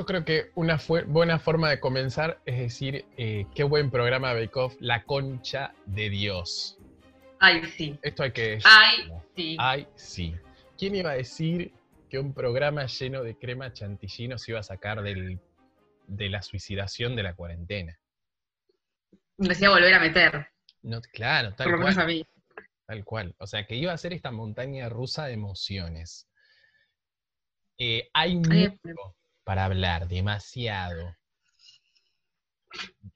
Yo creo que una buena forma de comenzar es decir, eh, qué buen programa Bake Off, La Concha de Dios. Ay, sí. Esto hay que decir. Ay, sí. Ay, sí. ¿Quién iba a decir que un programa lleno de crema chantilly nos iba a sacar del, de la suicidación de la cuarentena? Me decía volver a meter. No, claro, tal cual. Tal cual. O sea, que iba a ser esta montaña rusa de emociones. Eh, hay mucho para hablar, demasiado.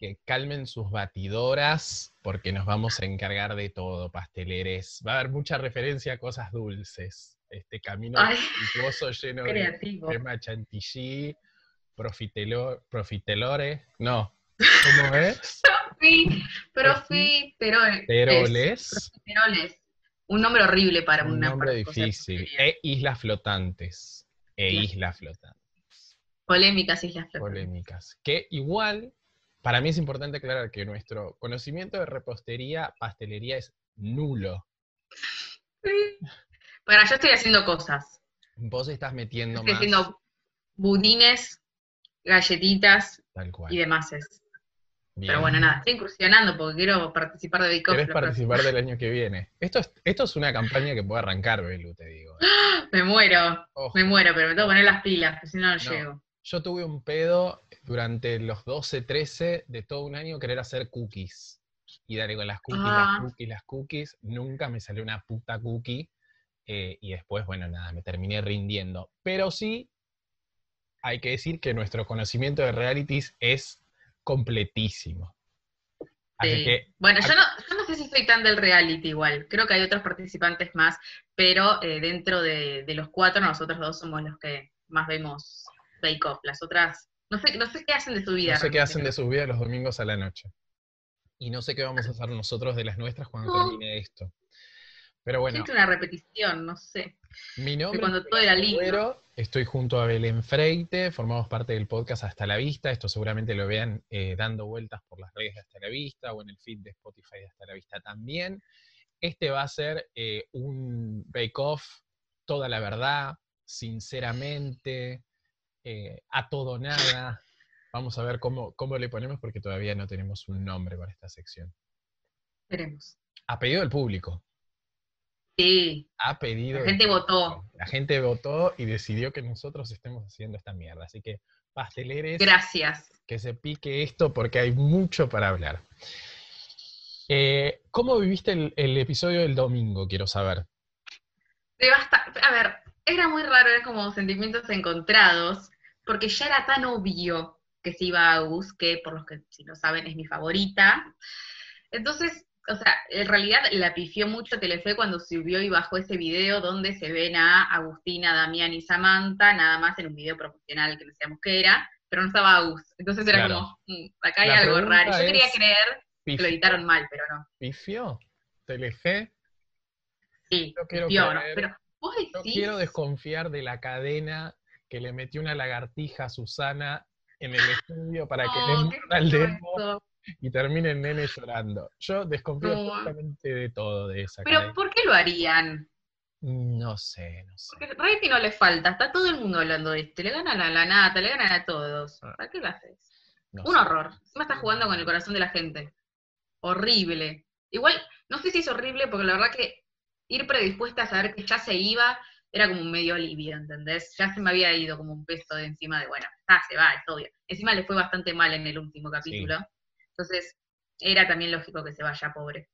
Que calmen sus batidoras porque nos vamos a encargar de todo, pasteleres. Va a haber mucha referencia a cosas dulces. Este camino lleno de crema chantilly, profitelore. No, ¿cómo es? profiteroles. Profiteroles. Un nombre horrible para un una nombre difícil. E islas flotantes. E islas flotantes. Polémicas islas flotantes. Polémicas. Que igual, para mí es importante aclarar que nuestro conocimiento de repostería, pastelería es nulo. Sí. Bueno, yo estoy haciendo cosas. Vos estás metiendo estoy haciendo budines, galletitas y demás. Pero bueno, nada, estoy incursionando porque quiero participar de Bake ¿Quieres participar del año que viene? Esto es, esto es una campaña que puede arrancar, Belu, te digo. Me muero, me muero, pero me tengo que poner las pilas, porque si no, no, llego. Yo tuve un pedo durante los 12, 13 de todo un año querer hacer cookies. Y dale con las cookies, las ah. cookies, las cookies. Nunca me salió una puta cookie. Eh, y después, bueno, nada, me terminé rindiendo. Pero sí, hay que decir que nuestro conocimiento de realities es completísimo. bueno, yo no, sé si soy tan del reality igual, creo que hay otros participantes más, pero eh, dentro de, los cuatro nosotros dos somos los que más vemos Bake Off, las otras, no sé, no sé qué hacen de su vida. No sé qué hacen de su vida los domingos a la noche. Y no sé qué vamos a hacer nosotros de las nuestras cuando termine esto. Pero bueno. Siento una repetición, no sé. Mi nombre cuando todo era lindo. Estoy junto a Belén Freite, formamos parte del podcast Hasta la Vista. Esto seguramente lo vean eh, dando vueltas por las redes de Hasta la Vista o en el feed de Spotify de Hasta la Vista también. Este va a ser eh, un bake-off, toda la verdad, sinceramente, eh, a todo nada. Vamos a ver cómo, cómo le ponemos porque todavía no tenemos un nombre para esta sección. Veremos. A pedido del público. Sí. Ha pedido. La gente votó. La gente votó y decidió que nosotros estemos haciendo esta mierda. Así que, pasteleres. Gracias. Que se pique esto porque hay mucho para hablar. Eh, ¿Cómo viviste el, episodio del domingo? Quiero saber. A ver, era muy raro, era como sentimientos encontrados, porque ya era tan obvio que se iba a Gus, que por los que si no saben es mi favorita. Entonces, o sea, en realidad la pifió mucho Telefe cuando subió y bajó ese video donde se ven a Agustina, Damián y Samantha, nada más en un video profesional que no sabíamos qué era, pero no estaba Agus. Entonces era como, mm, acá hay algo raro. Yo quería creer que lo editaron mal, pero no. ¿Pifió? ¿Telefe? Sí, yo quiero Pero quiero desconfiar de la cadena que le metió una lagartija a Susana en el estudio para que le muera el demo y termine el nene llorando. Yo desconfío absolutamente de todo de esa Pero ¿por qué lo harían? No sé, no sé. Porque rating no le falta, está todo el mundo hablando de esto. Le ganan a la nata, le ganan a todos. Ah. ¿Para qué lo haces? Un horror. Encima está jugando con el corazón de la gente. Horrible. Igual, no sé si es horrible, porque la verdad que ir predispuesta a saber que ya se iba era como un medio alivio, ¿entendés? Ya se me había ido como un peso de encima de, bueno, ah, se va, es obvio. Encima le fue bastante mal en el último capítulo. Entonces, era también lógico que se vaya pobre.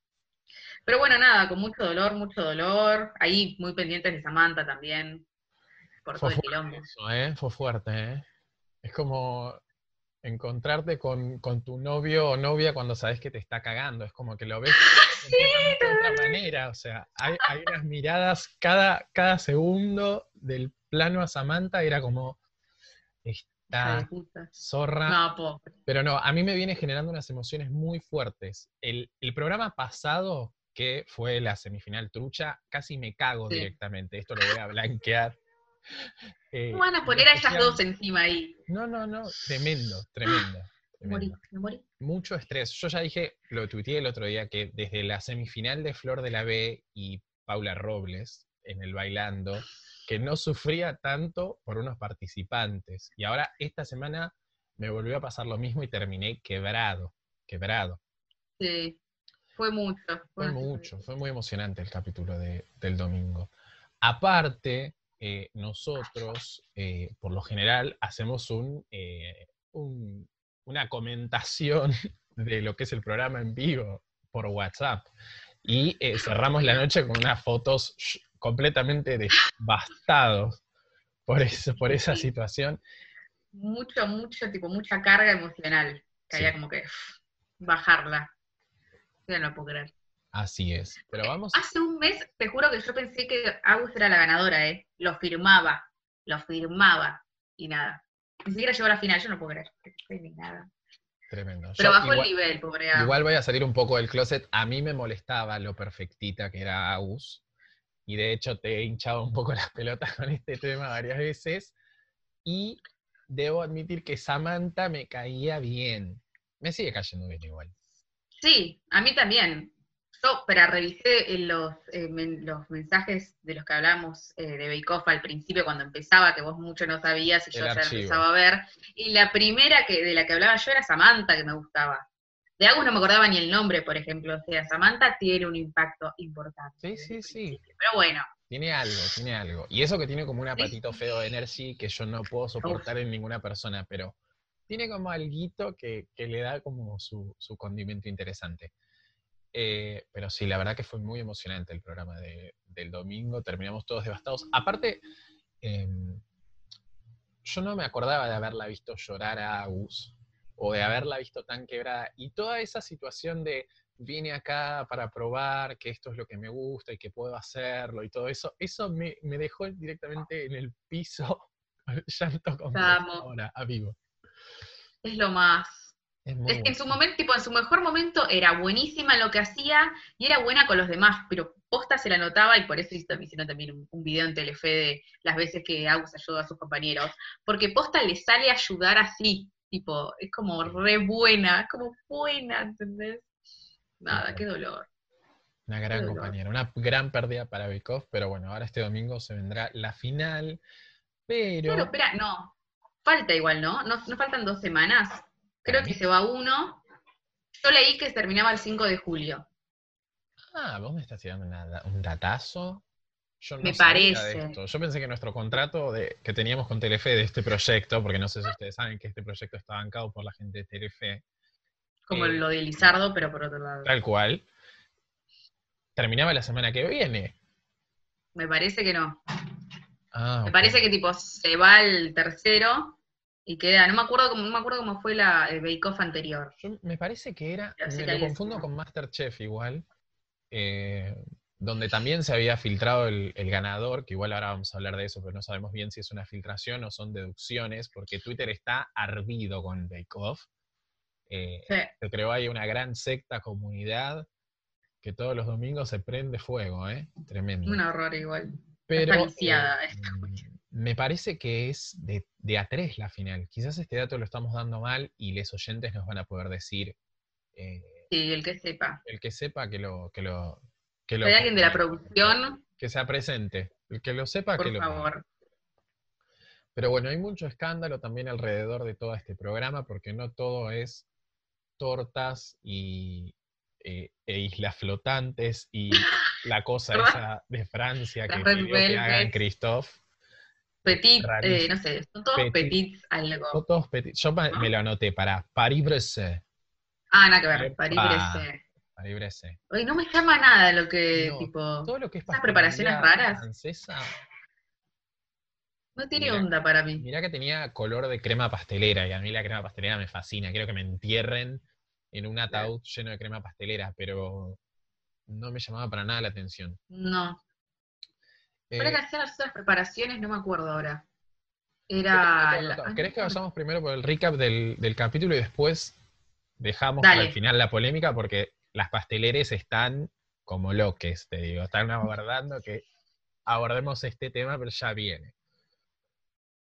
Pero bueno, nada, con mucho dolor, mucho dolor. Ahí muy pendientes de Samantha también. Por todo el quilombo. ¿eh? Fue fuerte, ¿eh? Es como encontrarte con, tu novio o novia cuando sabes que te está cagando. Es como que lo ves de otra manera. O sea, hay, hay, unas miradas cada, cada segundo del plano a Samantha, era como, zorra. pero no, a mí me viene generando unas emociones muy fuertes. El, programa pasado, que fue la semifinal trucha, casi me cago directamente. Esto lo voy a blanquear. Eh, van a poner a esas dos encima ahí? No, no, no, tremendo, tremendo. Mucho estrés. Yo ya dije, lo tuiteé el otro día, que desde la semifinal de Flor de la B y Paula Robles, en el bailando, que no sufría tanto por unos participantes. Y ahora esta semana me volvió a pasar lo mismo y terminé quebrado, quebrado. Sí, fue mucho. Fue, mucho, fue muy emocionante el capítulo del domingo. Aparte, eh, nosotros, eh, por lo general, hacemos eh, un, una comentación de lo que es el programa en vivo por WhatsApp. Y cerramos la noche con unas fotos completamente devastados por, eso, por esa situación. Mucho, mucho, tipo, mucha carga emocional, que había como que bajarla. Ya no puedo creer. Así es. Pero vamos. Hace un mes, te juro que yo pensé que Agus era la ganadora, ¿eh? Lo firmaba, lo firmaba y nada. Ni siquiera llegó a la final, yo no puedo creer. Ni nada. Tremendo. Pero bajó el nivel, pobre Agus. Igual voy a salir un poco del closet. A mí me molestaba lo perfectita que era Agus. Y de hecho te he hinchado un poco las pelotas con este tema varias veces. Y debo admitir que Samantha me caía bien. Me sigue cayendo bien igual. Sí, a mí también. Yo, pero revisé los, eh, los mensajes de los que hablamos eh, de Bake al principio, cuando empezaba, que vos mucho no sabías y yo ya empezaba a ver. Y la primera que, de la que hablaba yo era Samantha, que me gustaba. De Agus no me acordaba ni el nombre, por ejemplo. O sea, Samantha tiene un impacto importante. Sí, sí, sí. Pero bueno. Tiene algo, tiene algo. Y eso que tiene como un apatito feo de Energy que yo no puedo soportar en ninguna persona, pero tiene como algo que, que le da como su, su condimento interesante. Eh, pero sí, la verdad que fue muy emocionante el programa del domingo, terminamos todos devastados. Aparte, em, yo no me acordaba de haberla visto llorar a Agus o de haberla visto tan quebrada. Y toda esa situación de vine acá para probar que esto es lo que me gusta y que puedo hacerlo y todo eso, eso me, dejó directamente en el piso, llanto como ahora, a vivo es lo más. Es, en su momento, tipo, en su mejor momento era buenísima en lo que hacía y era buena con los demás, pero posta se la notaba y por eso hicieron también un, video en Telefe de las veces que Agus ayuda a sus compañeros, porque posta le sale a ayudar así, tipo, es como re buena, como buena, ¿entendés? Nada, qué dolor. Una gran compañera, una gran pérdida para Bikov, pero bueno, ahora este domingo se vendrá la final, pero... Pero, espera, no, Falta igual, ¿no? ¿no? faltan dos semanas. Creo que se va uno. Yo leí que terminaba el 5 de julio. Ah, vos me estás tirando un datazo. Yo no me parece. Yo pensé que nuestro contrato de, que teníamos con Telefe de este proyecto, porque no sé si ustedes saben que este proyecto está bancado por la gente de Telefe. Como eh, lo de Lizardo, pero por otro lado. Tal cual. Terminaba la semana que viene. Me parece que no. Ah, me parece que tipo se va el tercero y queda, no me acuerdo cómo, no me acuerdo cómo fue la el Bake Off anterior. me parece que era, me lo confundo con Masterchef igual, eh, donde también se había filtrado el, ganador, que igual ahora vamos a hablar de eso, pero no sabemos bien si es una filtración o son deducciones, porque Twitter está ardido con Bake Off. Eh, Se creó ahí una gran secta comunidad que todos los domingos se prende fuego, ¿eh? Tremendo. Un horror igual. Pero eh, me parece que es de, A3 la final. Quizás este dato lo estamos dando mal y los oyentes nos van a poder decir. Eh, sí, el que sepa. El que sepa que lo. Que lo que lo ¿Hay alguien de la producción? Que sea presente. El que lo sepa, que lo. Por favor. Pero bueno, hay mucho escándalo también alrededor de todo este programa porque no todo es tortas y, eh, e islas flotantes y la cosa esa de Francia que pidió que hagan Christophe. Petit, eh, no sé, son todos petits algo. Son todos petit. Yo me lo anoté para Paris-Bresse. Ah, nada que ver, Paris-Bresse. Paris-Bresse. Oye, no me llama nada lo que, tipo, todo lo que es esas preparaciones raras. Francesa, no tiene onda para mí. Mirá que tenía color de crema pastelera y a mí la crema pastelera me fascina. Quiero que me entierren en un ataúd lleno de crema pastelera, pero no me llamaba para nada la atención. No. Que hacían las otras preparaciones? No me acuerdo ahora. Era. ¿Querés que vayamos primero por el recap del, capítulo y después dejamos al final la polémica? Porque las pasteleres están como loques, te digo. Están aguardando que abordemos este tema, pero ya viene.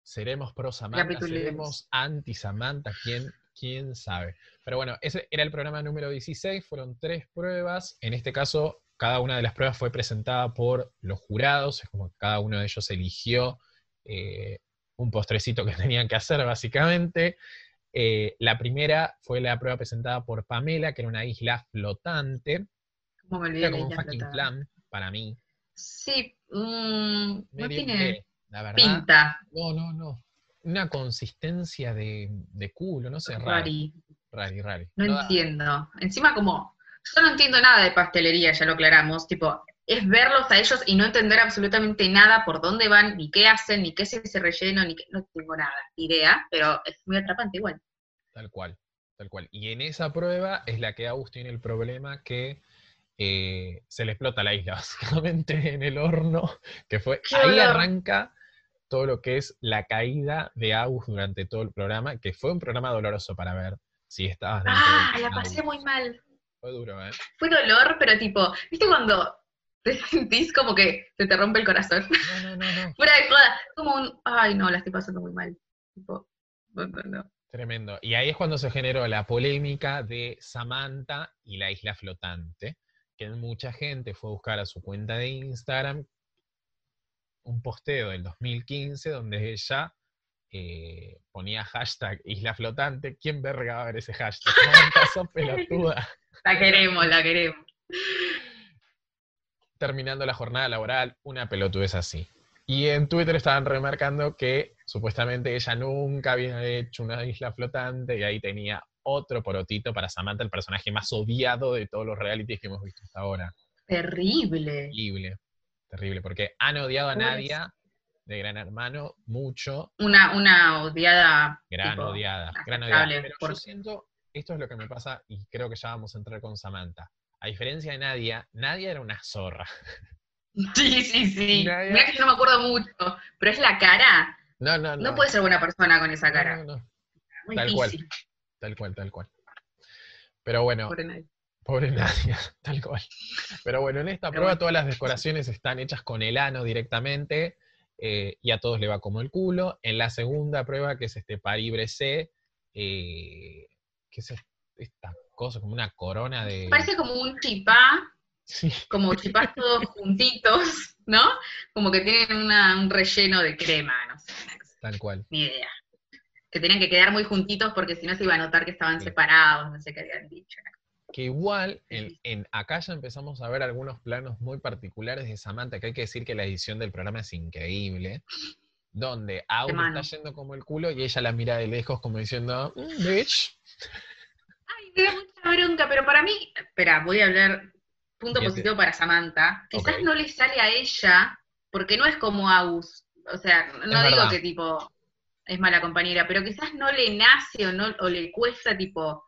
¿Seremos pro Samantha? ¿Seremos anti Samantha? ¿Quién, quién sabe. Pero bueno, ese era el programa número 16, fueron tres pruebas. En este caso, cada una de las pruebas fue presentada por los jurados, es como que cada uno de ellos eligió eh, un postrecito que tenían que hacer básicamente. Eh, la primera fue la prueba presentada por Pamela, que era una isla flotante. ¿Cómo me era como un fucking plan para mí. Sí, mm, no tiene la verdad, pinta. No, no, no. Una consistencia de, culo, no sé, rari. Rari, rari. No, entiendo. Encima como, yo no entiendo nada de pastelería, ya lo aclaramos, tipo, es verlos a ellos y no entender absolutamente nada por dónde van, ni qué hacen, ni qué es ese relleno, ni qué, no tengo nada, idea, pero es muy atrapante igual. Tal cual, tal cual. Y en esa prueba es la que Agus tiene el problema que eh, se le explota la isla, básicamente, en el horno, que fue, ahí arranca todo lo que es la caída de Agus durante todo el programa, que fue un programa doloroso para ver si estabas dentro Ah, la pasé muy mal. Fue duro, ¿eh? Fue dolor, pero tipo, ¿viste cuando te sentís como que se te rompe el corazón. No, no, no, Fuera de joda, como un, ay no, la estoy pasando muy mal. Tipo, no, no, no. Tremendo. Y ahí es cuando se generó la polémica de Samantha y la isla flotante, que mucha gente fue a buscar a su cuenta de Instagram un posteo del 2015 donde ella eh, ponía hashtag isla flotante. ¿Quién verga va a ver ese hashtag? Samantha, sos pelotuda. La queremos, la queremos terminando la jornada laboral, una pelotudez así. Y en Twitter estaban remarcando que supuestamente ella nunca había hecho una isla flotante y ahí tenía otro porotito para Samantha, el personaje más odiado de todos los realities que hemos visto hasta ahora. Terrible. Terrible. Terrible, porque han odiado a Nadia de Gran Hermano mucho. Una, una odiada. Gran odiada. Gran odiada. Pero yo siento, esto es lo que me pasa y creo que ya vamos a entrar con Samantha a diferencia de Nadia, Nadia era una zorra. Sí, sí, sí. Mira que yo no me acuerdo mucho, pero es la cara. No, no, no. No puede ser buena persona con esa cara. No, no, no. Tal cual. Tal cual, tal cual. Pero bueno. Pobre Nadia. Pobre Nadia, tal cual. Pero bueno, en esta prueba todas las decoraciones están hechas con el ano directamente eh, y a todos le va como el culo. En la segunda prueba, que es este Paribre C, eh, que es esta cosa, como una corona de... Parece como un chipá, como chipás todos juntitos, ¿no? Como que tienen un relleno de crema, no sé. Tal cual. Ni idea. Que tenían que quedar muy juntitos porque si no se iba a notar que estaban separados, no sé qué habían dicho. Que igual, en, acá ya empezamos a ver algunos planos muy particulares de Samantha, que hay que decir que la edición del programa es increíble donde aún está yendo como el culo y ella la mira de lejos como diciendo, mm, bitch, me da mucha bronca, pero para mí, espera, voy a hablar punto positivo para Samantha. Quizás no le sale a ella, porque no es como Aus. O sea, no digo que tipo es mala compañera, pero quizás no le nace o no o le cuesta tipo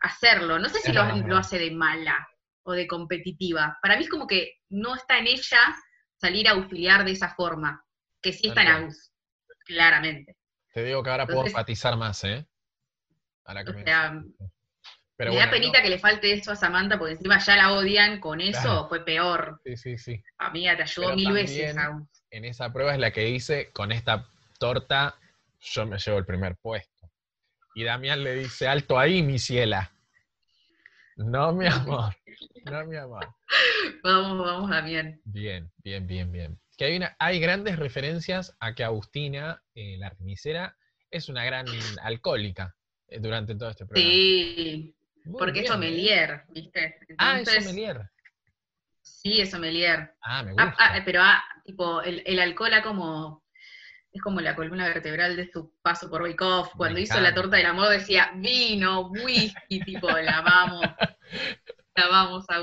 hacerlo. No sé si lo, hace de mala o de competitiva. Para mí es como que no está en ella salir a auxiliar de esa forma, que sí está en Aus, claramente. Te digo que ahora puedo enfatizar más, ¿eh? Ahora que me da penita que le falte eso a Samantha, porque encima ya la odian con eso, fue peor. Sí, sí, sí. Amiga, te ayudó mil veces aún. En esa prueba es la que dice, con esta torta yo me llevo el primer puesto. Y Damián le dice, alto ahí, mi ciela. No, mi amor. No, mi amor. Vamos, vamos, Damián. Bien, bien, bien, bien. Que hay, una, hay grandes referencias a que Agustina, eh, la remisera, es una gran alcohólica durante todo este programa. Sí, porque es sommelier, ¿viste? ah, es sommelier. Sí, es sommelier. Ah, me ah, gusta. Ah, pero ah, tipo, el, el alcohol como es como la columna vertebral de su paso por Bake Off. Cuando hizo la torta del amor decía vino, whisky, tipo, la vamos. la vamos a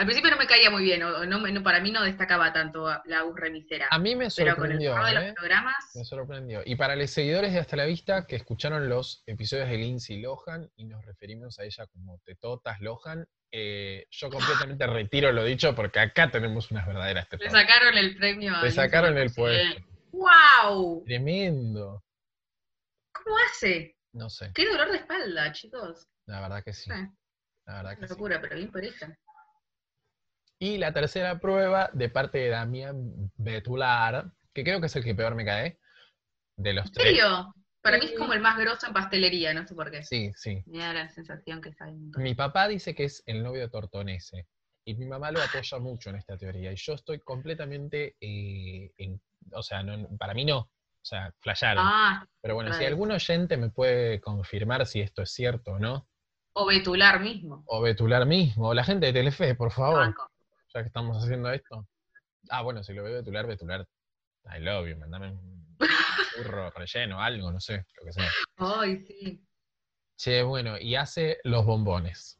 al principio no me caía muy bien, no, para mí no destacaba tanto la U remisera. A mí me sorprendió. Pero con el de los ¿eh? programas. Me sorprendió. Y para los seguidores de Hasta la Vista que escucharon los episodios de Lindsay Lohan y nos referimos a ella como Tetotas Lohan, eh, yo completamente retiro lo dicho porque acá tenemos unas verdaderas tetotas. Le sacaron el premio. Le sacaron el puesto. ¡Wow! Tremendo. ¿Cómo hace? No sé. Qué dolor de espalda, chicos. La verdad que sí. La verdad que locura, pero bien por ella. Y la tercera prueba de parte de Damián Betular, que creo que es el que peor me cae, de los tres. ¿En serio? Para mí es como el más grosso en pastelería, no sé por qué. Sí, sí. Me da la sensación que está Mi papá dice que es el novio de Tortonese. Y mi mamá lo apoya mucho en esta teoría. Y yo estoy completamente, eh, en, o sea, para mí no. O sea, flasharon. Ah, Pero bueno, si algún oyente me puede confirmar si esto es cierto o no. O Betular mismo. O Betular mismo. O la gente de Telefe, por favor. Ya que estamos haciendo esto. Ah, bueno, si lo veo Betular, Betular. I love you, mandame un burro relleno, algo, no sé, lo que sea. Ay, sí. Che, bueno, y hace los bombones.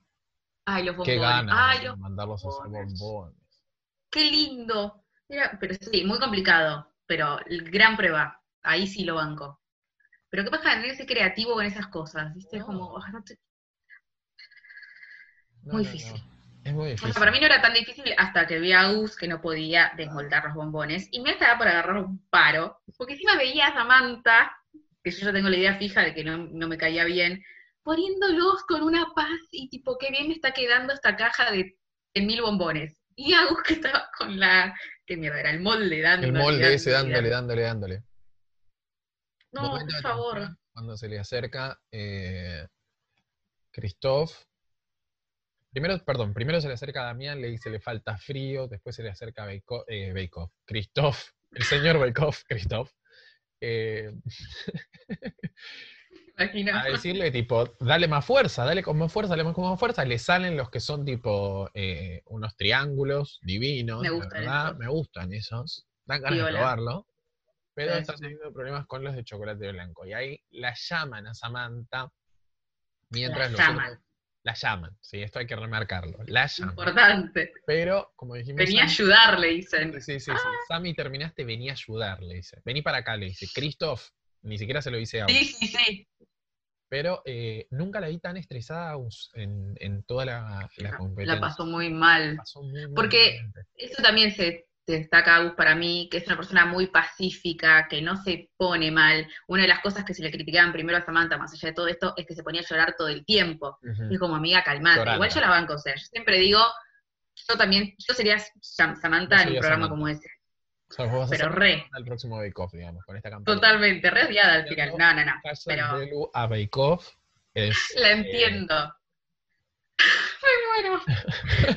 Ay, los bombones. Qué ganas mandarlos a hacer bombones. Qué lindo. pero sí, muy complicado, pero gran prueba. Ahí sí lo banco. Pero qué pasa tener ese creativo con esas cosas, ¿viste? Es como, muy difícil. Es muy difícil. para mí no era tan difícil hasta que vi a Gus que no podía desmoldar los bombones. Y me estaba por agarrar un paro, porque encima veía a Samantha, que yo ya tengo la idea fija de que no, no me caía bien, poniéndolos con una paz y tipo, qué bien me está quedando esta caja de, mil bombones. Y Agus que estaba con la, qué mierda, era el molde dándole. El molde ese dándole, dándole, dándole. No, por favor. Cuando se le acerca eh, Christoph, primero, perdón, primero se le acerca a Damián, le dice le falta frío, después se le acerca a Beikov, eh, Christoph, el señor Beikov, Christoph. Eh, a decirle tipo, dale más fuerza, dale con más fuerza, dale más con más fuerza, le salen los que son tipo eh, unos triángulos divinos, me gustan, me gustan esos, dan ganas de probarlo, pero están teniendo problemas con los de chocolate blanco. Y ahí la llaman a Samantha mientras los llaman. La llaman, sí, esto hay que remarcarlo, la llaman. Importante. Pero, como dijimos... Venía a ayudarle, dicen. Sí, sí, sí, ah. Sammy terminaste, venía a ayudarle, dice. Vení para acá, le dice. Christoph, ni siquiera se lo dice a Sí, sí, sí pero eh, nunca la vi tan estresada en, en toda la, la, competencia. La pasó muy mal. Porque eso también se destaca a para mí, que es una persona muy pacífica, que no se pone mal. Una de las cosas que se le criticaban primero a Samantha, más allá de todo esto, es que se ponía a llorar todo el tiempo. Y como amiga, calmada. Igual yo la banco, o sea, yo siempre digo, yo también, yo sería Samantha en un programa como ese pero re. Al próximo Bake Off, digamos, con esta campaña. Totalmente, re odiada al final. No, no, no. Pero... a Bake Off es. La entiendo. Me muero.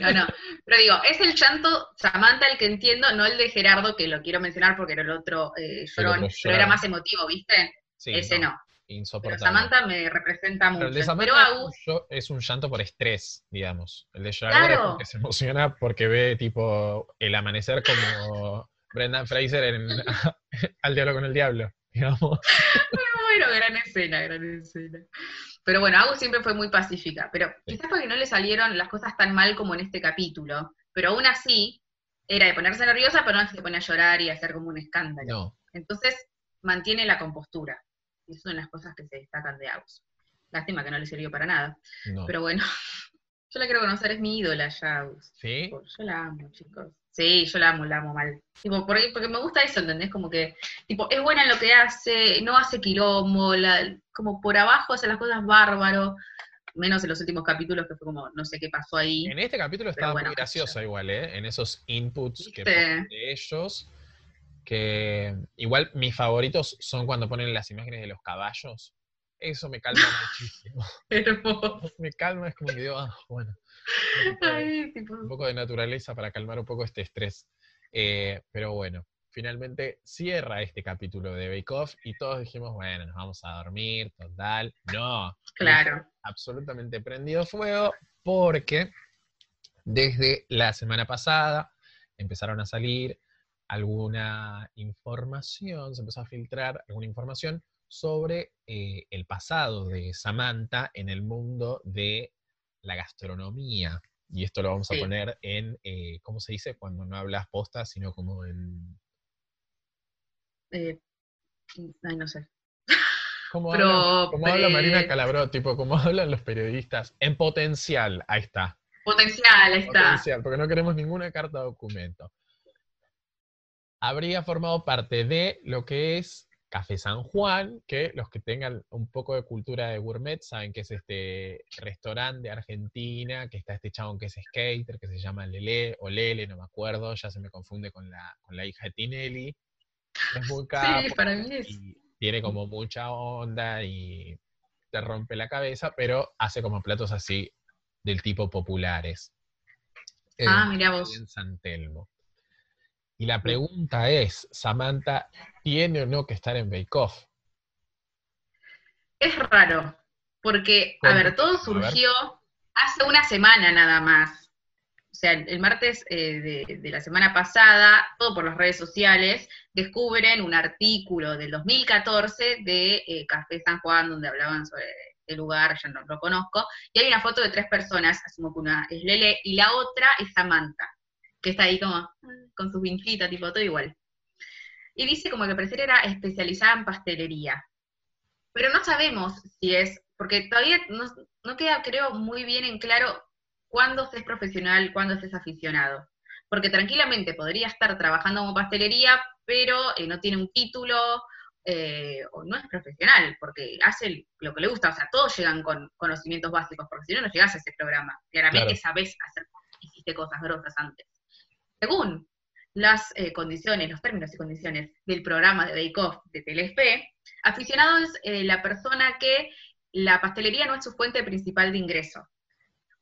No, no. Pero digo, es el llanto Samantha el que entiendo, no el de Gerardo, que lo quiero mencionar porque era el otro eh, llorón, pero era más emotivo, ¿viste? Ese no. Insoportable. Pero Samantha me representa mucho. Pero, el de es un llanto por estrés, digamos. El de llorar porque se emociona porque ve tipo el amanecer como Brendan Fraser en Al Diablo con el Diablo, digamos. bueno, gran escena, gran escena. Pero bueno, Agus siempre fue muy pacífica, pero quizás porque no le salieron las cosas tan mal como en este capítulo, pero aún así era de ponerse nerviosa, pero no se pone a llorar y hacer como un escándalo. Entonces mantiene la compostura. Y eso son las cosas que se destacan de Agus. Lástima que no le sirvió para nada. Pero bueno, yo la quiero conocer, es mi ídola ya, Agus. ¿Sí? Yo la amo, chicos. Sí, yo la amo, la amo mal. Tipo, porque, porque me gusta eso, ¿entendés? Como que, tipo, es buena en lo que hace, no hace quilombo, como por abajo hace las cosas bárbaro, menos en los últimos capítulos que fue como, no sé qué pasó ahí. En este capítulo estaba muy graciosa igual, ¿eh? En esos inputs que ponen de ellos, que igual mis favoritos son cuando ponen las imágenes de los caballos. Eso me calma muchísimo. me calma, es como que digo, ah, bueno un poco de naturaleza para calmar un poco este estrés. Eh, pero bueno, finalmente cierra este capítulo de Bake Off y todos dijimos, bueno, nos vamos a dormir, total. No. Claro. Absolutamente prendido fuego porque desde la semana pasada empezaron a salir alguna información, se empezó a filtrar alguna información sobre eh, el pasado de Samantha en el mundo de la gastronomía. Y esto lo vamos a poner en, eh, ¿cómo se dice? Cuando no hablas posta, sino como en... Eh, ay, no sé. ¿Cómo, habla, Marina Calabró? Tipo, como hablan los periodistas? En potencial, ahí está. Potencial, ahí está. Potencial, porque no queremos ninguna carta de documento. Habría formado parte de lo que es Café San Juan, que los que tengan un poco de cultura de gourmet saben que es este restaurante de Argentina, que está este chabón que es skater, que se llama Lele o Lele, no me acuerdo, ya se me confunde con la, con la hija de Tinelli. Es muy capo, sí, para mí es. Y tiene como mucha onda y te rompe la cabeza, pero hace como platos así del tipo populares. ah, mira vos. En San Telmo. Y la pregunta es, Samantha, ¿tiene o no que estar en Bake Off? Es raro, porque, a ver, todo surgió hace una semana nada más. O sea, el martes eh, de, la semana pasada, todo por las redes sociales, descubren un artículo del 2014 de eh, Café San Juan, donde hablaban sobre el lugar, yo no lo conozco, y hay una foto de tres personas, asumo que una es Lele, y la otra es Samantha, que está ahí como con su vincita, tipo todo igual. Y dice como que parecer era especializada en pastelería. Pero no sabemos si es, porque todavía no, queda, creo, muy bien en claro cuándo se es profesional, cuándo se es aficionado. Porque tranquilamente podría estar trabajando como pastelería, pero eh, no tiene un título, eh, o no es profesional, porque hace lo que le gusta, o sea, todos llegan con conocimientos básicos, porque si no, no llegas a ese programa. Claramente sabes hacer, hiciste cosas grosas antes. Según las eh, condiciones, los términos y condiciones del programa de Bake Off de Telefe, aficionado es eh, la persona que la pastelería no es su fuente principal de ingreso.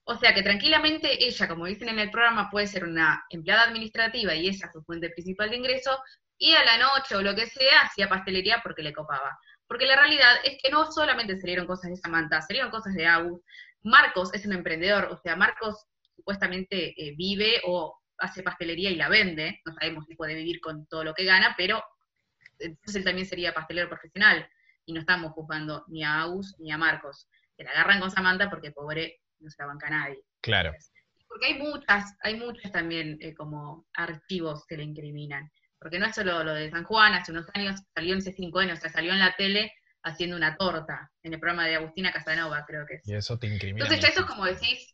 O sea que tranquilamente ella, como dicen en el programa, puede ser una empleada administrativa y esa es su fuente principal de ingreso, y a la noche o lo que sea hacía pastelería porque le copaba. Porque la realidad es que no solamente salieron cosas de Samantha, salieron cosas de Agus. Marcos es un emprendedor, o sea, Marcos supuestamente eh, vive o hace pastelería y la vende, no sabemos si puede vivir con todo lo que gana, pero entonces él también sería pastelero profesional, y no estamos juzgando ni a Aus ni a Marcos, que la agarran con Samantha porque pobre no se la banca nadie. Claro. Porque hay muchas, hay muchas también eh, como archivos que le incriminan, porque no es solo lo de San Juan, hace unos años, salió cinco años, o sea, salió en la tele haciendo una torta, en el programa de Agustina Casanova, creo que es. Y eso te incrimina. Entonces ya eso es como decís,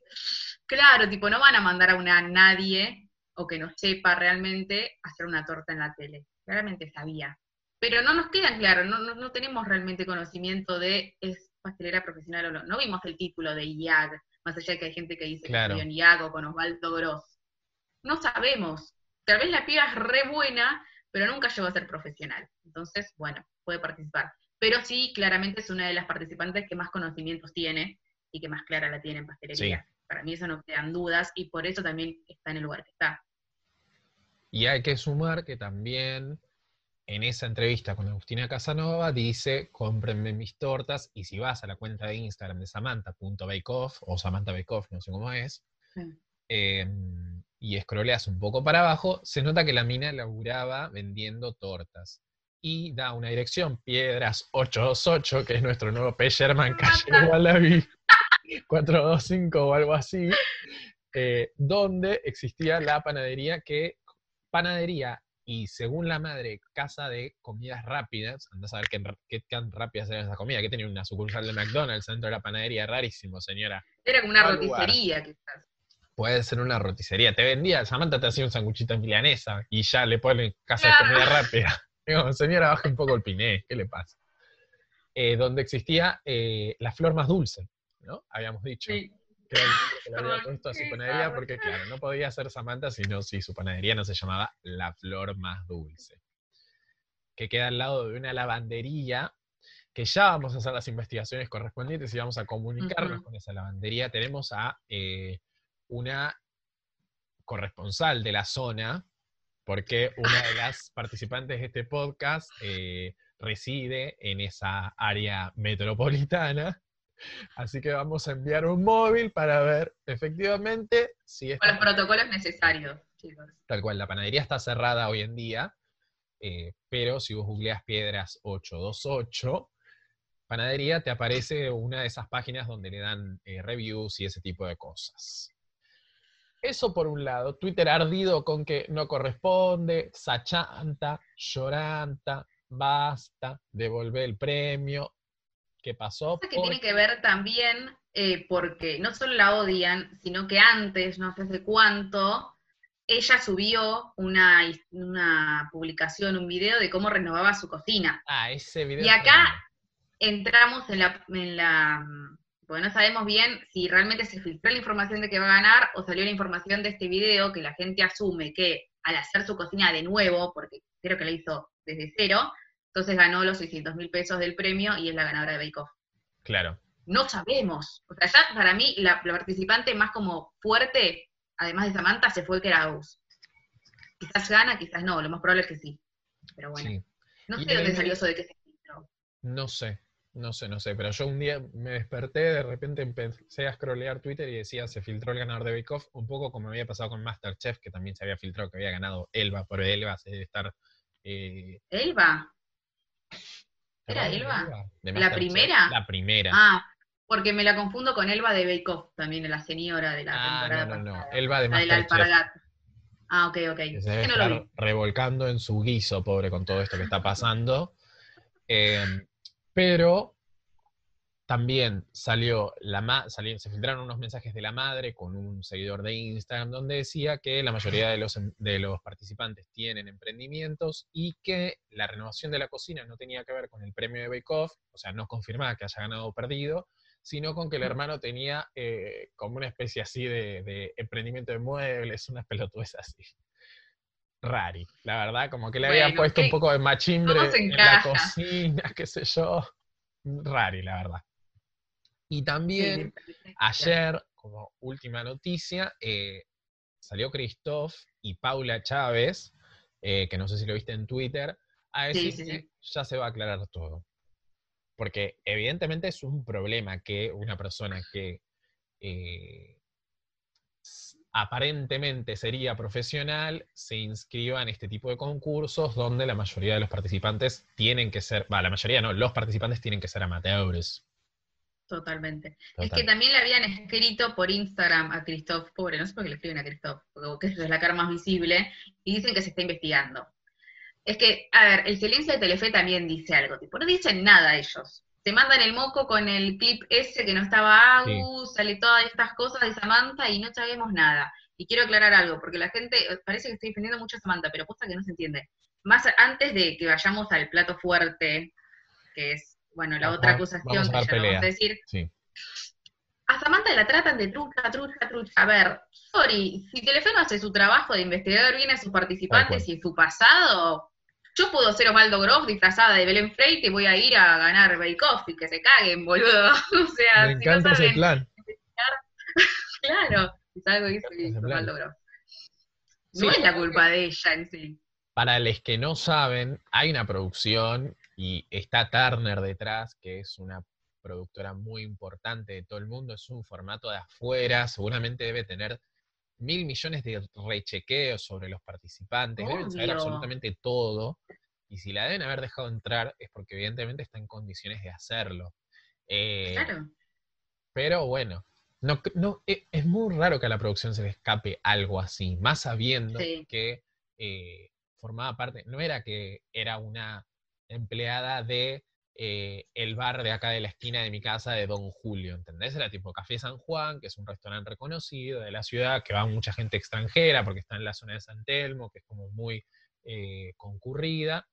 claro, tipo, no van a mandar a una nadie o que no sepa realmente hacer una torta en la tele. Claramente sabía. Pero no nos queda claro, no, no, tenemos realmente conocimiento de es pastelera profesional o no. No vimos el título de IAG, más allá de que hay gente que dice que estudió en IAG o con Osvaldo Gross. No sabemos. Tal vez la piba es re buena, pero nunca llegó a ser profesional. Entonces, bueno, puede participar. Pero sí, claramente es una de las participantes que más conocimientos tiene y que más clara la tiene en pastelería. Para mí eso no quedan dudas y por eso también está en el lugar que está. Y hay que sumar que también en esa entrevista con Agustina Casanova dice, cómprenme mis tortas, y si vas a la cuenta de Instagram de Samantha.bakeoff, o Samantha Bakeoff, no sé cómo es, em, y escroleas un poco para abajo, se nota que la mina laburaba vendiendo tortas. Y da una dirección, Piedras 828, que es nuestro nuevo P. Sherman, calle Wallaby 425 o algo así, eh, donde existía la panadería que panadería y según la madre, casa de comidas rápidas, anda a saber qué, qué tan rápidas eran esa comida, que tenía una sucursal de McDonald's dentro de la panadería, rarísimo, señora. Era como una roticería, quizás. Puede ser una roticería. Te vendía, Samantha te hacía un sanguchito en milanesa y ya le pone casa de comida rápida. Digo, señora, baja un poco el piné, ¿qué le pasa? Eh, donde existía eh, la flor más dulce, ¿no? Habíamos dicho. Sí que le había puesto a su panadería porque, claro, no podía ser Samantha sino si su panadería no se llamaba La Flor Más Dulce. Que queda al lado de una lavandería que ya vamos a hacer las investigaciones correspondientes y vamos a comunicarnos con esa lavandería. Tenemos a eh, una corresponsal de la zona, porque una de las participantes de este podcast eh, reside en esa área metropolitana. Así que vamos a enviar un móvil para ver efectivamente si es. Con los protocolos necesarios, chicos. Tal cual, la panadería está cerrada hoy en día, eh, pero si vos googleas piedras 828, panadería, te aparece una de esas páginas donde le dan eh, reviews y ese tipo de cosas. Eso por un lado, Twitter ardido con que no corresponde, sachanta, lloranta, basta, devolver el premio, ¿Qué pasó. Que tiene que ver también eh, porque no solo la odian, sino que antes, no sé hace cuánto, ella subió una, una publicación, un video de cómo renovaba su cocina. Ah, ese video. Y acá entramos en la, en la, porque no sabemos bien si realmente se filtró la información de que va a ganar o salió la información de este video que la gente asume que al hacer su cocina de nuevo, porque creo que la hizo desde cero, entonces ganó los 600 mil pesos del premio y es la ganadora de Bake Off. Claro. No sabemos. O sea, ya para mí la, participante más como fuerte además de Samantha, se fue Kraus. Quizás gana, quizás no, lo más probable es que sí. Pero bueno. No sé de dónde salió eso de que se filtró. No sé, no sé, no sé, pero yo un día me desperté, de repente empecé a scrollear Twitter y decía, se filtró el ganador de Bake Off, un poco como había pasado con Masterchef, que también se había filtrado que había ganado Elba, pero Elba se debe estar... Eh... ¿Elba? ¿Era Elba? ¿La primera? La primera. Ah, porque me la confundo con Elba de Bake Off, también la señora de la ah, temporada no, no, no. Elba de Masterchef. Ah, ok, ok. se debe estar revolcando en su guiso, pobre, con todo esto que está pasando. Eh, pero también salió la se filtraron unos mensajes de la madre con un seguidor de Instagram donde decía que la mayoría de los, de los participantes tienen emprendimientos y que la renovación de la cocina no tenía que ver con el premio de Bake Off, o sea, no confirmaba que haya ganado o perdido, sino con que el hermano tenía eh, como una especie así de, emprendimiento de muebles, unas pelotudes así. Rari, la verdad, como que le había puesto un poco de machimbre en la cocina, qué sé yo. Rari, la verdad. Y también ayer, como última noticia, eh, salió Christoph y Paula Chávez, eh, que no sé si lo viste en Twitter, a decir que ya se va a aclarar todo. Porque evidentemente es un problema que una persona que eh, aparentemente sería profesional se inscriba en este tipo de concursos donde la mayoría de los participantes tienen que ser, va, la mayoría no, los participantes tienen que ser amateurs. Totalmente. Es que también le habían escrito por Instagram a Christoph, pobre, no sé por qué le escriben a Christoph, porque es la cara más visible, y dicen que se está investigando. Es que, a ver, el silencio de Telefe también dice algo, tipo, no dicen nada ellos. Se mandan el moco con el clip ese que no estaba Agus, sale todas estas cosas de Samantha y no sabemos nada. Y quiero aclarar algo, porque la gente eh, parece que está defendiendo mucho a Samantha, pero cosa que no se entiende. Más antes de que vayamos al plato fuerte, que es, bueno, la otra acusación que ya vamos a decir. A Samantha la tratan de trucha, trucha, trucha. A ver, sorry, si Telefe no hace su trabajo de investigar bien a sus participantes y su pasado, yo puedo ser Omaldo Groff disfrazada de Belén Freite y voy a ir a ganar Bake Off y que se caguen, boludo. o sea, Me encanta ese plan. claro, si algo hizo Omaldo Groff. No es la culpa de ella en sí. Para los que no saben, hay una producción y está Turner detrás, que es una productora muy importante de todo el mundo, es un formato de afuera, seguramente debe tener mil millones de rechequeos sobre los participantes, deben saber absolutamente todo, y si la deben haber dejado entrar es porque evidentemente está en condiciones de hacerlo. Eh, claro. Pero bueno, no, no, e, es muy raro que a la producción se le escape algo así, más sabiendo que eh, formaba parte, no era que era una empleada de eh, el bar de acá de la esquina de mi casa de Don Julio, ¿entendés? Era tipo Café San Juan, que es un restaurante reconocido de la ciudad, que va mucha gente extranjera porque está en la zona de San Telmo, que es como muy eh, concurrida.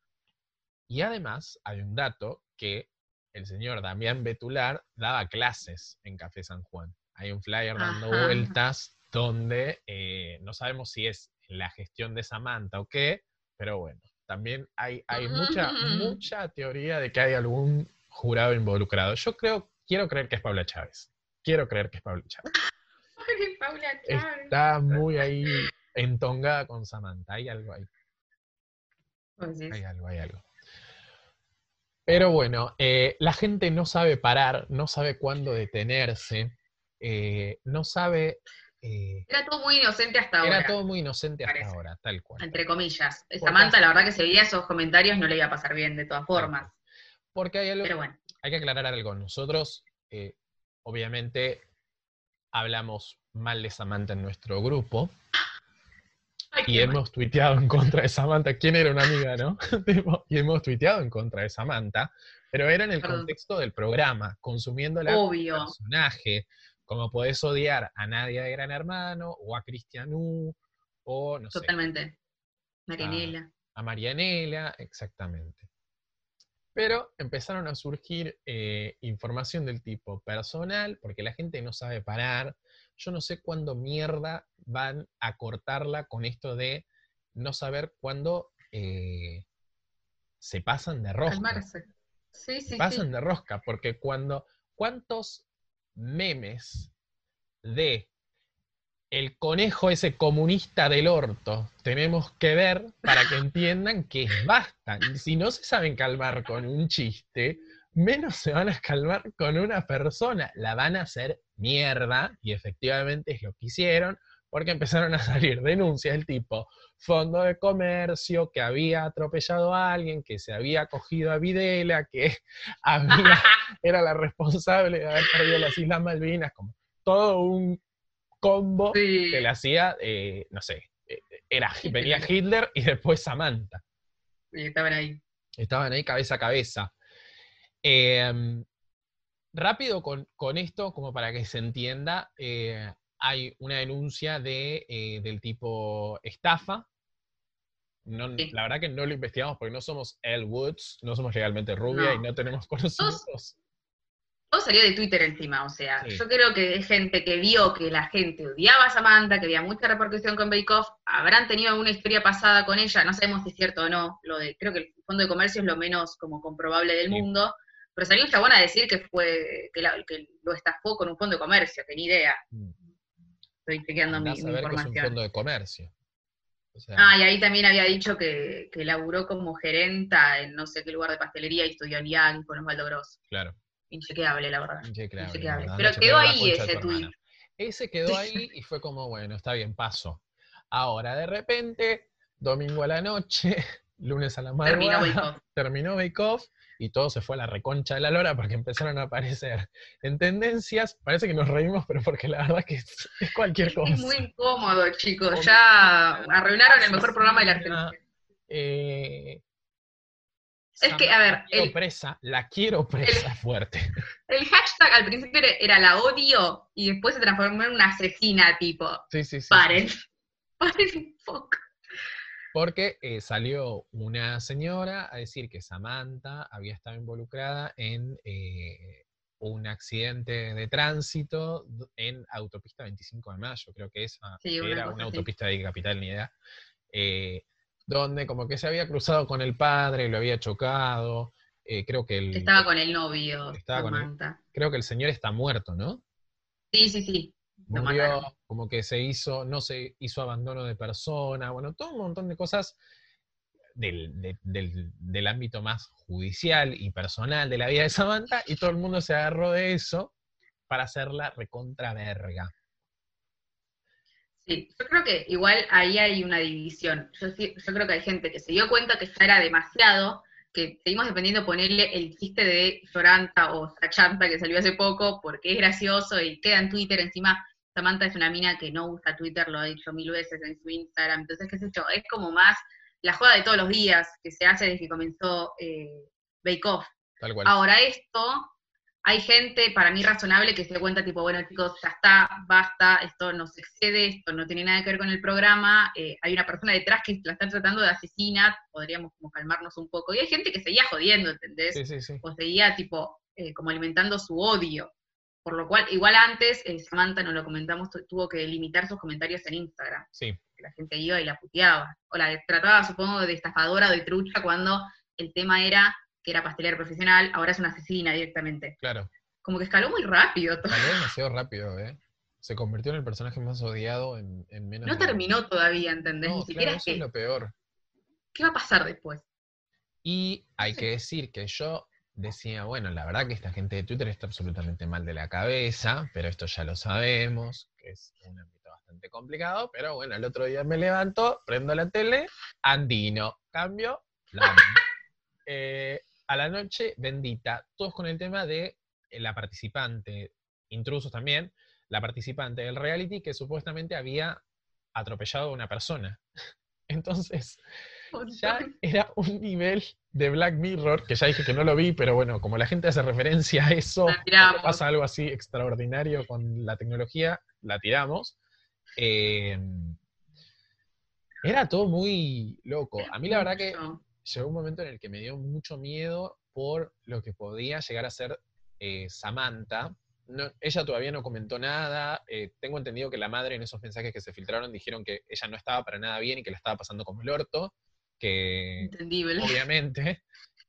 Y además hay un dato que el señor Damián Betular daba clases en Café San Juan. Hay un flyer dando vueltas donde eh, no sabemos si es la gestión de Samantha o qué, pero bueno, también hay, hay mucha, mucha teoría de que hay algún jurado involucrado. Yo creo, quiero creer que es Paula Chávez. Quiero creer que es Paula Chávez. Paula Chávez. Está muy ahí entongada con Samantha. Hay algo ahí. Pues hay algo, hay algo. Pero bueno, eh, la gente no sabe parar, no sabe cuándo detenerse, eh, no sabe eh, era todo muy inocente hasta ahora. Era todo muy inocente hasta ahora, tal cual. Entre comillas. Samantha, la verdad que si veía esos comentarios no le iba a pasar bien, de todas formas. Porque hay algo. Hay que aclarar algo. Nosotros, eh, obviamente, hablamos mal de Samantha en nuestro grupo. y hemos tuiteado en contra de Samantha. ¿Quién era una amiga, no? y hemos tuiteado en contra de Samantha. Pero era en el contexto del programa, consumiendo la personaje como podés odiar a Nadia de Gran Hermano, o a Cristianú, o no sé. Totalmente. Marianela. A, Marianela, exactamente. Pero empezaron a surgir eh, información del tipo personal, porque la gente no sabe parar. Yo no sé cuándo mierda van a cortarla con esto de no saber cuándo eh, se pasan de rosca. Sí, sí, se pasan de rosca, porque cuando, ¿cuántos memes de el conejo ese comunista del orto tenemos que ver para que entiendan que basta. Si no se saben calmar con un chiste, menos se van a calmar con una persona. La van a hacer mierda, y efectivamente es lo que hicieron, porque empezaron a salir denuncias del tipo fondo de comercio, que había atropellado a alguien, que se había cogido a Videla, que era la responsable de haber perdido las Islas Malvinas, como todo un combo que le hacía, eh, no sé, eh, era, venía Hitler y después Samantha. Y estaban ahí. Estaban ahí cabeza a cabeza. Em, rápido con, esto, como para que se entienda, eh, hay una denuncia de, del tipo estafa. La verdad que no lo investigamos porque no somos El Woods, no somos legalmente rubia y no tenemos conocimientos salió de Twitter encima, o sea, yo creo que gente que vio que la gente odiaba a Samantha, que había mucha repercusión con Bake Off, habrán tenido alguna historia pasada con ella, no sabemos si es cierto o no, lo de, creo que el fondo de comercio es lo menos como comprobable del mundo, pero salió un chabón a decir que fue, que, lo estafó con un fondo de comercio, que ni idea. Mm. Estoy chequeando mi, información. un fondo de comercio. ah, y ahí también había dicho que, que laburó como gerenta en no sé qué lugar de pastelería y estudió en IAG con Osvaldo Gross. Claro inchequeable, la verdad. Inchequeable. Pero quedó ahí ese tweet. Ese quedó ahí y fue como, bueno, está bien, paso. Ahora, de repente, domingo a la noche, lunes a la madrugada, terminó Bake Off y todo se fue a la reconcha de la lora porque empezaron a aparecer en tendencias. Parece que nos reímos, pero porque la verdad que es, cualquier cosa. Es muy incómodo, chicos. Ya arruinaron el mejor programa de la Argentina. Eh, es que, a ver. La quiero presa, la quiero presa fuerte. El hashtag al principio era la odio y después se transformó en una asesina, tipo. Sí, sí, sí. Paren. Paren un poco. Porque eh, salió una señora a decir que Samantha había estado involucrada en eh, un accidente de tránsito en autopista 25 de mayo, creo que esa era una autopista de capital, ni idea. Eh, donde como que se había cruzado con el padre, lo había chocado. Creo que el, Estaba con el novio, creo que el señor está muerto, ¿no? Sí, sí, sí. Murió, como que se hizo, no se hizo abandono de persona, bueno, todo un montón de cosas del, del, ámbito más judicial y personal de la vida de Samantha, y todo el mundo se agarró de eso para hacerla recontra verga. Sí, yo creo que igual ahí hay una división. Yo, yo creo que hay gente que se dio cuenta que ya era demasiado, que seguimos dependiendo de ponerle el chiste de Soranta o Sachanta que salió hace poco porque es gracioso y queda en Twitter. Encima, Samantha es una mina que no usa Twitter, lo ha dicho mil veces en su Instagram. Entonces, qué sé yo, es como más la joda de todos los días que se hace desde que comenzó eh, Bake Off. Ahora esto hay gente, para mí razonable, que se cuenta tipo, bueno chicos, ya está, basta, esto no se excede, esto no tiene nada que ver con el programa, eh, hay una persona detrás que la está tratando de asesina, podríamos como calmarnos un poco. Y hay gente que seguía jodiendo, ¿entendés? Sí, sí, sí. O seguía tipo, eh, como alimentando su odio. Por lo cual, igual antes, eh, Samantha, nos lo comentamos, tuvo que limitar sus comentarios en Instagram. Sí. La gente iba y la puteaba. O la trataba, supongo, de estafadora o de trucha cuando el tema era que era pastelera profesional, ahora es una asesina directamente. Claro. Como que escaló muy rápido. Todo. Escaló demasiado rápido, ¿eh? Se convirtió en el personaje más odiado en, menos No terminó todavía, ¿entendés? Ni siquiera es, es lo peor. ¿Qué va a pasar después? Y hay que decir que yo decía, bueno, la verdad que esta gente de Twitter está absolutamente mal de la cabeza, pero esto ya lo sabemos, que es un ámbito bastante complicado, pero bueno, el otro día me levanto, prendo la tele, andino, cambio, eh, a la noche bendita, todos con el tema de eh, la participante, intrusos también, la participante del reality que supuestamente había atropellado a una persona. Entonces, ya era un nivel de Black Mirror, que ya dije que no lo vi, pero bueno, como la gente hace referencia a eso, pasa algo así extraordinario con la tecnología, la tiramos. Eh, era todo muy loco. A mí la verdad que llegó un momento en el que me dio mucho miedo por lo que podía llegar a ser eh, Samantha. ella todavía no comentó nada. Eh, tengo entendido que la madre en esos mensajes que se filtraron dijeron que ella no estaba para nada bien y que la estaba pasando como el orto. Que. Obviamente.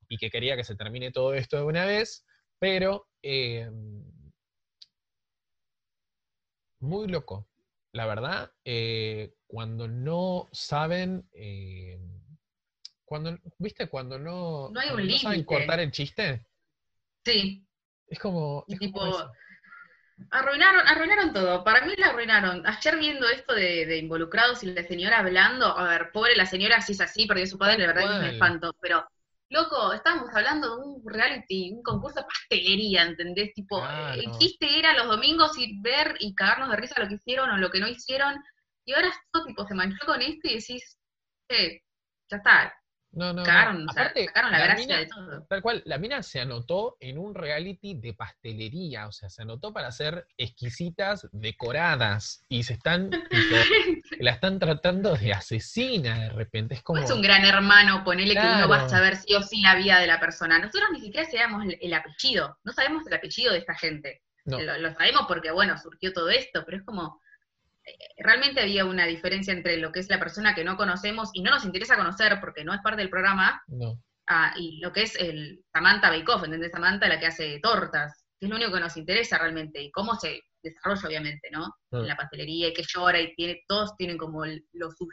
Y que quería que se termine todo esto de una vez. Pero. Eh, muy loco. la verdad, eh, cuando no saben, eh, cuando, ¿viste? Cuando no, no, hay un saben cortar el chiste. Sí. Es como... tipo, arruinaron, arruinaron todo. Para mí la arruinaron. Ayer viendo esto de, involucrados y la señora hablando, a ver, pobre la señora si es así, porque su padre de verdad es un espanto, pero loco, estábamos hablando de un reality, un concurso de pastelería, ¿entendés? Tipo, el chiste era los domingos ir ver y cagarnos de risa lo que hicieron o lo que no hicieron, y ahora todo tipo se manchó con esto y decís, eh, ya está, no, no, Cagaron, Aparte, la, gracia de todo. Tal cual, la mina se anotó en un reality de pastelería, o sea, se anotó para ser exquisitas decoradas y se están, la están tratando de asesina de repente. Es como. es un gran hermano, ponele que uno va a saber sí o sí la vida de la persona. Nosotros ni siquiera sabemos el, apellido, no sabemos el apellido de esta gente. lo sabemos porque, bueno, surgió todo esto, pero es como realmente había una diferencia entre lo que es la persona que no conocemos y no nos interesa conocer porque no es parte del programa, ah, y lo que es el Samantha Bake Off, ¿entendés? Samantha la que hace tortas, que es lo único que nos interesa realmente, y cómo se desarrolla, obviamente, ¿no? En la pastelería, y que llora, y tiene, todos tienen como lo suyo.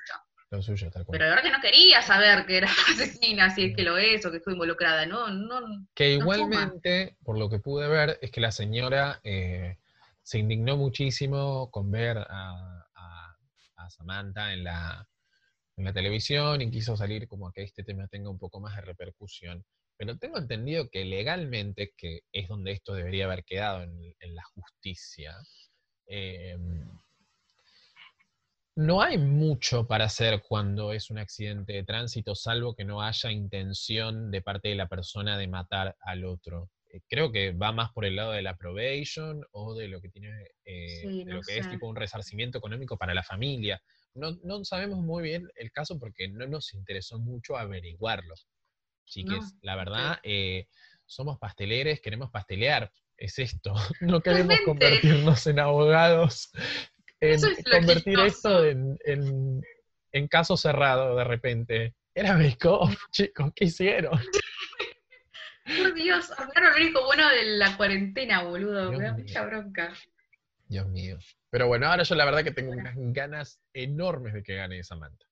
Lo suyo, tal cual. Pero la verdad que no quería saber que era asesina, si es que lo es, o que estuvo involucrada, no, no. Que igualmente, por lo que pude ver, es que la señora... Eh, se indignó muchísimo con ver a, Samantha en la, en la televisión y quiso salir como a que este tema tenga un poco más de repercusión. Pero tengo entendido que legalmente, que es donde esto debería haber quedado en, la justicia, em, no hay mucho para hacer cuando es un accidente de tránsito, salvo que no haya intención de parte de la persona de matar al otro. Eh, creo que va más por el lado de la probation o de lo que tiene, eh, de lo que es tipo un resarcimiento económico para la familia. No, no, sabemos muy bien el caso porque no nos interesó mucho averiguarlo. Chiques, la verdad, eh, somos pasteleres, queremos pastelear, es esto. No queremos convertirnos en abogados, en convertir esto en, en, en, caso cerrado de repente. Era Bake chicos, ¿qué hicieron? Por Dios, arruinaron lo único bueno de la cuarentena, boludo. me da mucha bronca. Dios mío. Pero bueno, ahora yo la verdad que tengo unas ganas enormes de que gane Samantha.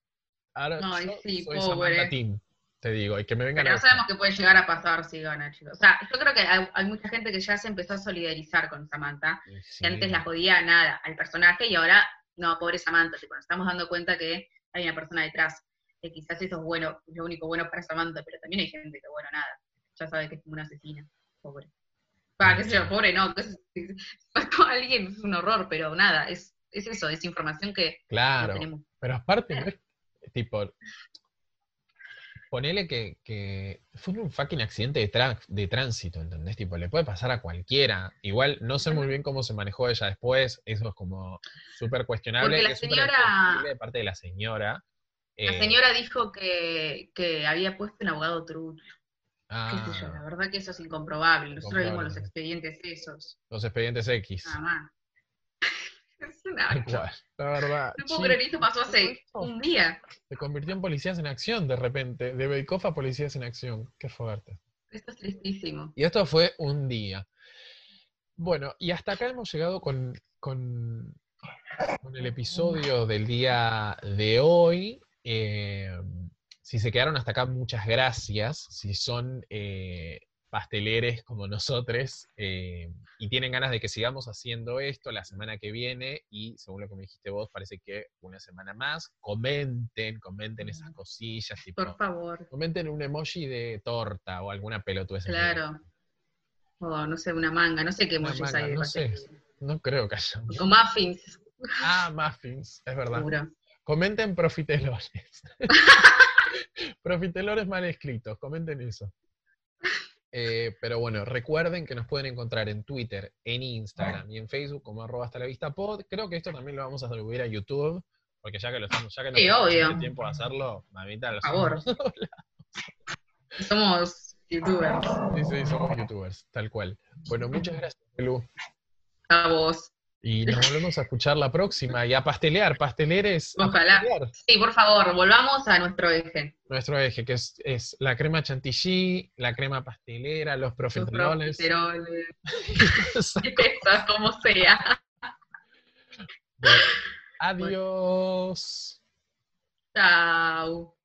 Ahora Ay, sí, soy Samantha Team, te digo, y que me vengan Pero no sabemos qué puede llegar a pasar si gana, chicos. O sea, yo creo que hay, mucha gente que ya se empezó a solidarizar con Samantha, que antes la jodía nada al personaje y ahora, no, pobre Samantha, tipo, nos estamos dando cuenta que hay una persona detrás, que quizás eso es bueno, lo único bueno para Samantha, pero también hay gente que, bueno, nada, ya sabe que es como una asesina, pobre. Para qué sé yo, pobre no, mató a alguien es un horror, pero nada, es, es eso, es información que claro, Pero aparte, no tipo, ponele que, que, fue un fucking accidente de, de tránsito, ¿entendés? Tipo, le puede pasar a cualquiera. Igual no sé muy bien cómo se manejó ella después, eso es como súper cuestionable. Porque la señora... de parte de la señora. La eh, señora dijo que, que había puesto un abogado trucho. Ah. ¿Qué sé yo? La verdad que eso es incomprobable. Nosotros vimos los expedientes esos. Los expedientes X. Nada más. es una... La verdad. No puedo creer, esto pasó hace un día. Se convirtió en policías en acción de repente. De Beikoff a policías en acción. Qué fuerte. Esto es tristísimo. Y esto fue un día. Bueno, y hasta acá hemos llegado con, con, con el episodio del día de hoy. Eh, si se quedaron hasta acá, muchas gracias. Si son eh, pasteleres como nosotros eh, y tienen ganas de que sigamos haciendo esto la semana que viene y según lo que me dijiste vos, parece que una semana más, comenten, comenten esas cosillas. Por favor. Comenten un emoji de torta o alguna pelotudez. Claro. O no sé, una manga, no sé qué emojis hay. No sé, no creo que haya. O muffins. Ah, muffins, es verdad. Comenten profitelones. Profitelores mal escritos, comenten eso. Eh, pero bueno, recuerden que nos pueden encontrar en Twitter, en Instagram y en Facebook como arroba hasta la vista pod. Creo que esto también lo vamos a subir a YouTube, porque ya que lo estamos, ya que no tenemos tiempo de hacerlo, mamita, lo favor. Somos youtubers. Sí, sí, somos youtubers, tal cual. Bueno, muchas gracias, Lu. A vos. Y nos volvemos a escuchar la próxima y a pastelear, pasteleres. Ojalá. Sí, por favor, volvamos a nuestro eje. Nuestro eje, que es, es la crema chantilly, la crema pastelera, los profiteroles. Los profiteroles. como sea. Adiós. Chao.